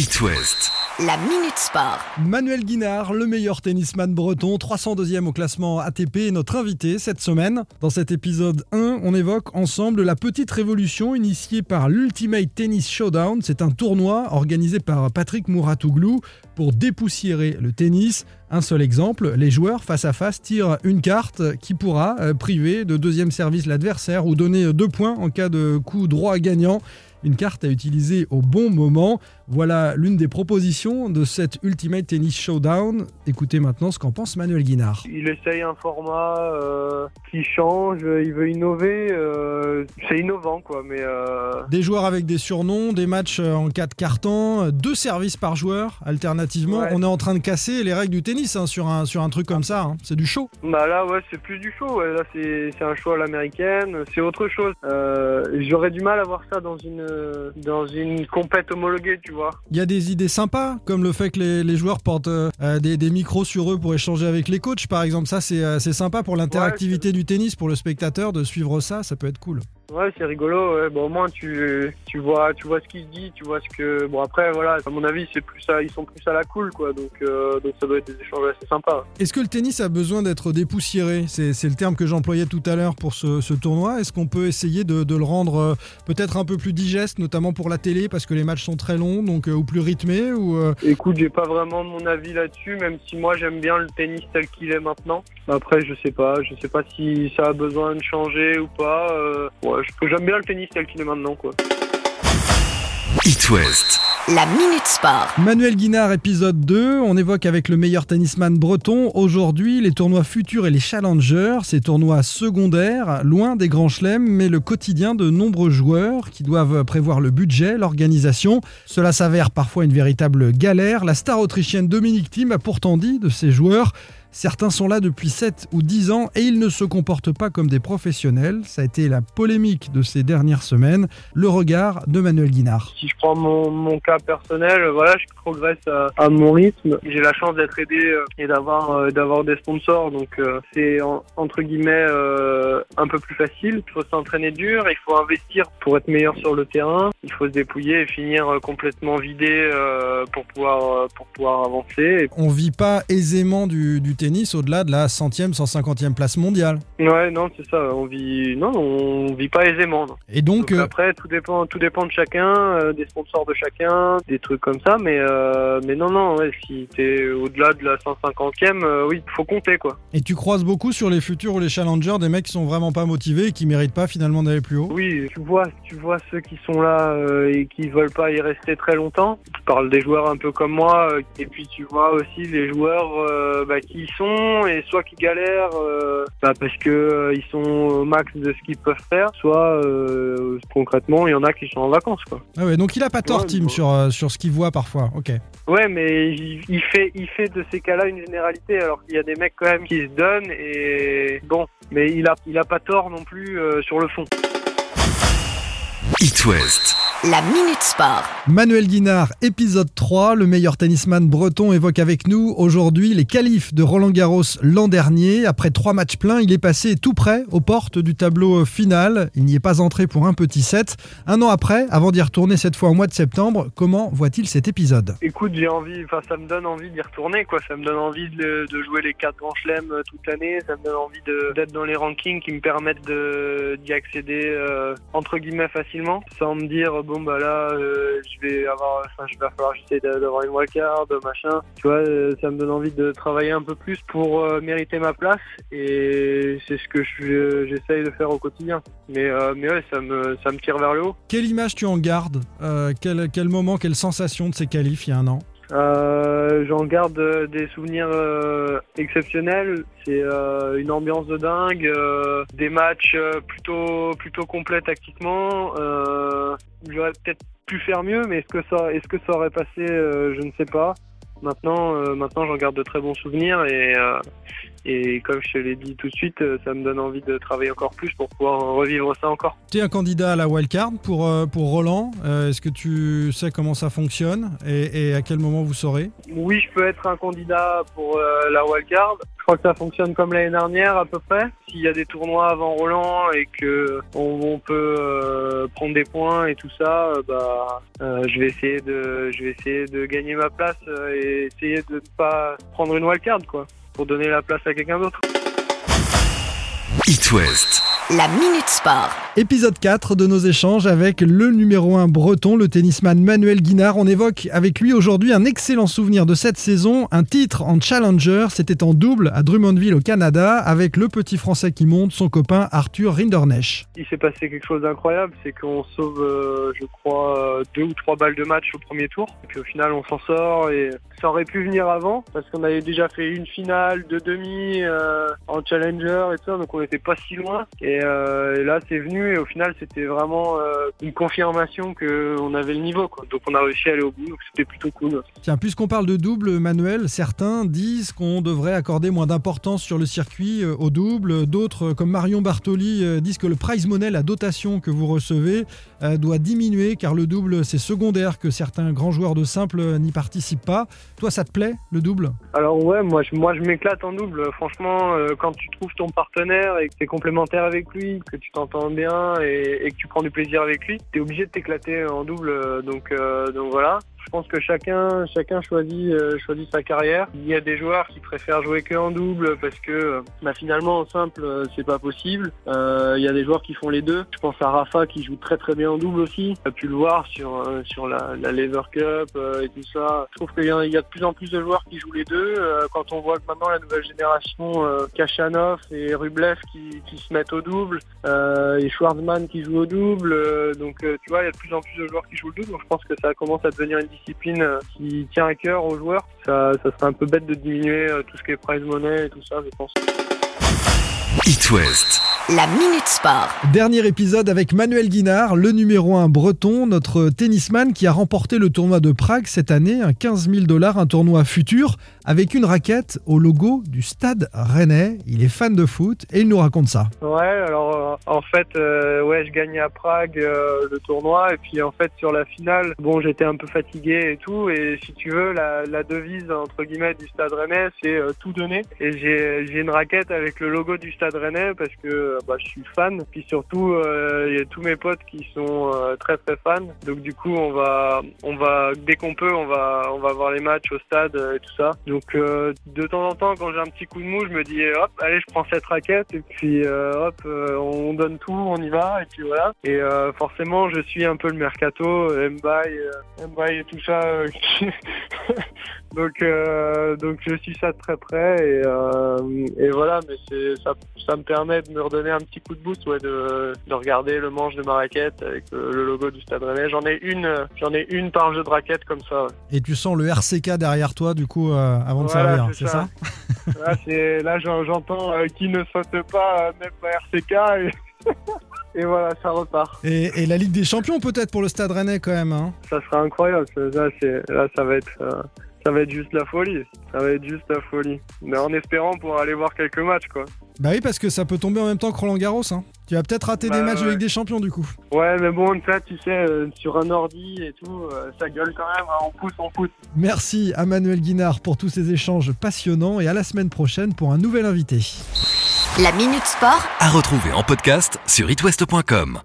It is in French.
It West. La Minute Sport. Manuel Guinard, le meilleur tennisman breton, 302e au classement ATP, est notre invité cette semaine. Dans cet épisode 1, on évoque ensemble la petite révolution initiée par l'Ultimate Tennis Showdown. C'est un tournoi organisé par Patrick Mouratoglou pour dépoussiérer le tennis. Un seul exemple, les joueurs face à face tirent une carte qui pourra euh, priver de deuxième service l'adversaire ou donner deux points en cas de coup droit gagnant une carte à utiliser au bon moment. Voilà l'une des propositions de cette Ultimate Tennis Showdown. Écoutez maintenant ce qu'en pense Manuel Guinard. Il essaye un format euh, qui change, il veut innover. euh, c'est innovant quoi, mais euh, Des joueurs avec des surnoms, des matchs en 4 cartons, deux services par joueur alternativement. Ouais. On est en train de casser les règles du tennis hein, sur, un, sur un truc comme ça. hein. C'est du show. bah là ouais c'est plus du show. ouais. Là c'est c'est un show à l'américaine, c'est autre chose. J'aurais du mal à voir ça dans une dans une compète homologuée, tu vois. Il y a des idées sympas, comme le fait que les, les joueurs portent euh, des, des micros sur eux pour échanger avec les coachs, par exemple. Ça, c'est euh, c'est sympa pour l'interactivité du tennis, pour le spectateur, de suivre ça. Ça peut être cool. Ouais, c'est rigolo. Ouais. Bon, au moins tu tu vois tu vois ce qui se dit, tu vois ce que bon après voilà. À mon avis, c'est plus ça, ils sont plus à la cool quoi. Donc euh, donc ça doit être des échanges assez sympas. Est-ce que le tennis a besoin d'être dépoussiéré? C'est le terme que j'employais tout à l'heure pour ce, ce tournoi. Est-ce qu'on peut essayer de, de le rendre euh, peut-être un peu plus digeste, notamment pour la télé, parce que les matchs sont très longs, donc euh, ou plus rythmés ou Écoute, j'ai pas vraiment mon avis là-dessus, même si moi j'aime bien le tennis tel qu'il est maintenant. Après, je sais pas, je sais pas si ça a besoin de changer ou pas. ouais, j'aime bien le tennis tel qu'il est maintenant, quoi. It West. La Minute Sport. Manuel Guinard, épisode 2. On évoque avec le meilleur tennisman breton aujourd'hui les tournois futurs et les challengers, ces tournois secondaires, loin des grands chelems, mais le quotidien de nombreux joueurs qui doivent prévoir le budget, l'organisation. Cela s'avère parfois une véritable galère. La star autrichienne Dominique Thiem a pourtant dit de ses joueurs Certains sont là depuis 7 ou 10 ans et ils ne se comportent pas comme des professionnels. Ça a été la polémique de ces dernières semaines. Le regard de Manuel Guinard. Si je prends mon, mon cas personnel, voilà, je progresse à, à mon rythme. J'ai la chance d'être aidé euh, et d'avoir euh, d'avoir des sponsors, donc euh, c'est en- entre guillemets euh, un peu plus facile. Il faut s'entraîner dur, il faut investir pour être meilleur sur le terrain. Il faut se dépouiller et finir complètement vidé pour pouvoir pour pouvoir avancer. on vit pas aisément du, du tennis au-delà de la centième, 150e place mondiale. Ouais, non, c'est ça. On vit, non, on vit pas aisément. non. Et donc, Donc euh, après, tout dépend, tout dépend de chacun, euh, des sponsors de chacun, des trucs comme ça. Mais, euh, mais non, non, ouais, si t'es au-delà de la 150e, euh, oui, faut compter quoi. et tu croises beaucoup sur les futurs ou les challengers des mecs qui sont vraiment pas motivés et qui méritent pas finalement d'aller plus haut? Oui, tu vois, tu vois ceux qui sont là et qui veulent pas y rester très longtemps. Tu parles des joueurs un peu comme moi, et puis tu vois aussi les joueurs bah, qui sont et soit qui galèrent euh, bah, parce que euh, ils sont au max de ce qu'ils peuvent faire, soit euh, concrètement il y en a qui sont en vacances quoi. Ah ouais, donc il a pas tort, Ouais, Tim, bon. sur, euh, sur ce qu'il voit parfois. Ok. Ouais, mais il, il fait, il fait de ces cas-là une généralité, alors qu'il y a des mecs quand même qui se donnent et bon, mais il a, il a pas tort non plus euh, sur le fond. It West. La Minute Sport. Manuel Guinard, épisode 3, le meilleur tennisman breton évoque avec nous aujourd'hui les qualifs de Roland Garros l'an dernier. Après trois matchs pleins, il est passé tout près aux portes du tableau final. Il n'y est pas entré pour un petit set. Un an après, avant d'y retourner cette fois au mois de septembre, comment voit-il cet épisode? Écoute, j'ai envie, enfin ça me donne envie d'y retourner, quoi. Ça me donne envie de, de jouer les quatre grands chelems euh, toute l'année. Ça me donne envie d'être dans les rankings qui me permettent d'y accéder euh, entre guillemets facilement, sans me dire bon bah là euh, je vais avoir, enfin je vais falloir j'essaie d'a- d'avoir une wildcard, machin. Tu vois, euh, ça me donne envie de travailler un peu plus pour euh, mériter ma place et c'est ce que je- j'essaye de faire au quotidien. Mais mais ouais, ça me ça me tire vers le haut. Quelle image tu en gardes? Quel, quel moment, quelle sensation de ces qualifs il y a un an? Euh, J'en garde euh, des souvenirs euh, exceptionnels. C'est euh, une ambiance de dingue, des matchs plutôt plutôt complets tactiquement. J'aurais peut-être pu faire mieux, mais est-ce que ça est-ce que ça aurait passé Je ne sais pas. Maintenant, euh, maintenant, j'en garde de très bons souvenirs et euh, et comme je te l'ai dit tout de suite, euh, ça me donne envie de travailler encore plus pour pouvoir revivre ça encore. Tu es un candidat à la wildcard pour, pour Roland. Est-ce que tu sais comment ça fonctionne et, et à quel moment vous saurez? Oui, je peux être un candidat pour la wildcard. Je crois que ça fonctionne comme l'année dernière à peu près. S'il y a des tournois avant Roland et que on, on peut euh, prendre des points et tout ça, euh, bah, euh, je vais essayer de, je vais essayer de gagner ma place et essayer de ne pas prendre une wildcard quoi, pour donner la place à quelqu'un d'autre. It West. La Minute Sport. Épisode 4 de nos échanges avec le numéro 1 breton, le tennisman Manuel Guinard. On évoque avec lui aujourd'hui un excellent souvenir de cette saison, un titre en Challenger. C'était en double à Drummondville au Canada avec le petit français qui monte, son copain Arthur Rindernesch. Il s'est passé quelque chose d'incroyable, c'est qu'on sauve, euh, je crois, euh, deux ou trois balles de match au premier tour. Et puis au final, on s'en sort et ça aurait pu venir avant parce qu'on avait déjà fait une finale, deux demi euh, en challenger et tout donc on n'était pas si loin. Et, euh, et là, c'est venu et au final, c'était vraiment euh, une confirmation qu'on avait le niveau. Quoi. Donc on a réussi à aller au bout, donc c'était plutôt cool. Tiens, puisqu'on parle de double, Manuel, certains disent qu'on devrait accorder moins d'importance sur le circuit euh, au double. D'autres, euh, comme Marion Bartoli, disent que le prize money, la dotation que vous recevez, doit diminuer car le double, c'est secondaire, que certains grands joueurs de simple n'y participent pas. Toi, ça te plaît, le double? Alors ouais, moi je, moi je m'éclate en double. Franchement, quand tu trouves ton partenaire et que t'es complémentaire avec lui, que tu t'entends bien et, que tu prends du plaisir avec lui, t'es obligé de t'éclater en double. euh, Donc euh, donc voilà. Je pense que chacun chacun choisit euh, choisit sa carrière. Il y a des joueurs qui préfèrent jouer que en double parce que euh, bah, finalement en simple euh, c'est pas possible. Euh, Il y a des joueurs qui font les deux. Je pense à Rafa qui joue très très bien en double aussi. Tu as pu le voir sur sur la, la Lever Cup et tout ça. Je trouve qu'il y, a- y a de plus en plus de joueurs qui jouent les deux. Quand on voit que maintenant la nouvelle génération, Kachanov et Rublev qui, qui se mettent au double, et Schwarzman qui joue au double. donc tu vois, il y a de plus en plus de joueurs qui jouent le double. Donc je pense que ça commence à devenir une discipline euh, qui tient à cœur aux joueurs. Ça, ça serait un peu bête de diminuer euh, tout ce qui est prize money et tout ça, je pense. It West. La Minute Sport. Dernier épisode avec Manuel Guinard, le numéro 1 breton, notre tennisman qui a remporté le tournoi de Prague cette année, un 15 000 dollars, un tournoi futur, avec une raquette au logo du stade rennais. Il est fan de foot et il nous raconte ça. Ouais, alors euh, en fait, euh, ouais, je gagnais à Prague euh, le tournoi et puis en fait sur la finale, bon, j'étais un peu fatigué et tout et si tu veux, la, la devise entre guillemets du Stade Rennais, c'est euh, tout donner et j'ai j'ai une raquette avec le logo du Stade Rennais parce que euh, bah, je suis fan. Puis surtout euh, il y a tous mes potes qui sont euh, très très fans. Donc du coup on va on va dès qu'on peut on va on va voir les matchs au stade et tout ça. Donc de temps en temps quand j'ai un petit coup de mou je me dis eh, hop allez je prends cette raquette. Et puis hop on donne tout on y va et puis voilà. Et forcément je suis un peu le mercato Mbaye Mbaye et tout ça donc euh, donc je suis ça de très près et, euh, et voilà mais c'est ça ça me permet de me redonner un petit coup de boost ouais de, de regarder le manche de ma raquette avec euh, le logo du Stade Rennais j'en ai une j'en ai une par jeu de raquette comme ça ouais. Et tu sens le RCK derrière toi, du coup, euh, avant de servir, c'est ça, ça. Là, j'entends qui ne saute pas même pas RCK et, et voilà, ça repart. et, et la Ligue des Champions peut-être pour le stade rennais quand même. hein. Ça sera incroyable. Là, ça va être, euh, ça va être juste la folie. Ça va être juste la folie. Mais en espérant pouvoir aller voir quelques matchs, quoi. bah oui, parce que ça peut tomber en même temps que Roland Garros. hein. Tu vas peut-être rater des Bah, matchs de ouais. Ligue des Champions du coup. Ouais, mais bon, ça, tu sais, euh, sur un ordi et tout, euh, ça gueule quand même. hein, on pousse, on pousse. Merci à Manuel Guinard pour tous ces échanges passionnants et à la semaine prochaine pour un nouvel invité. La Minute Sport À retrouver en podcast sur itwest.com.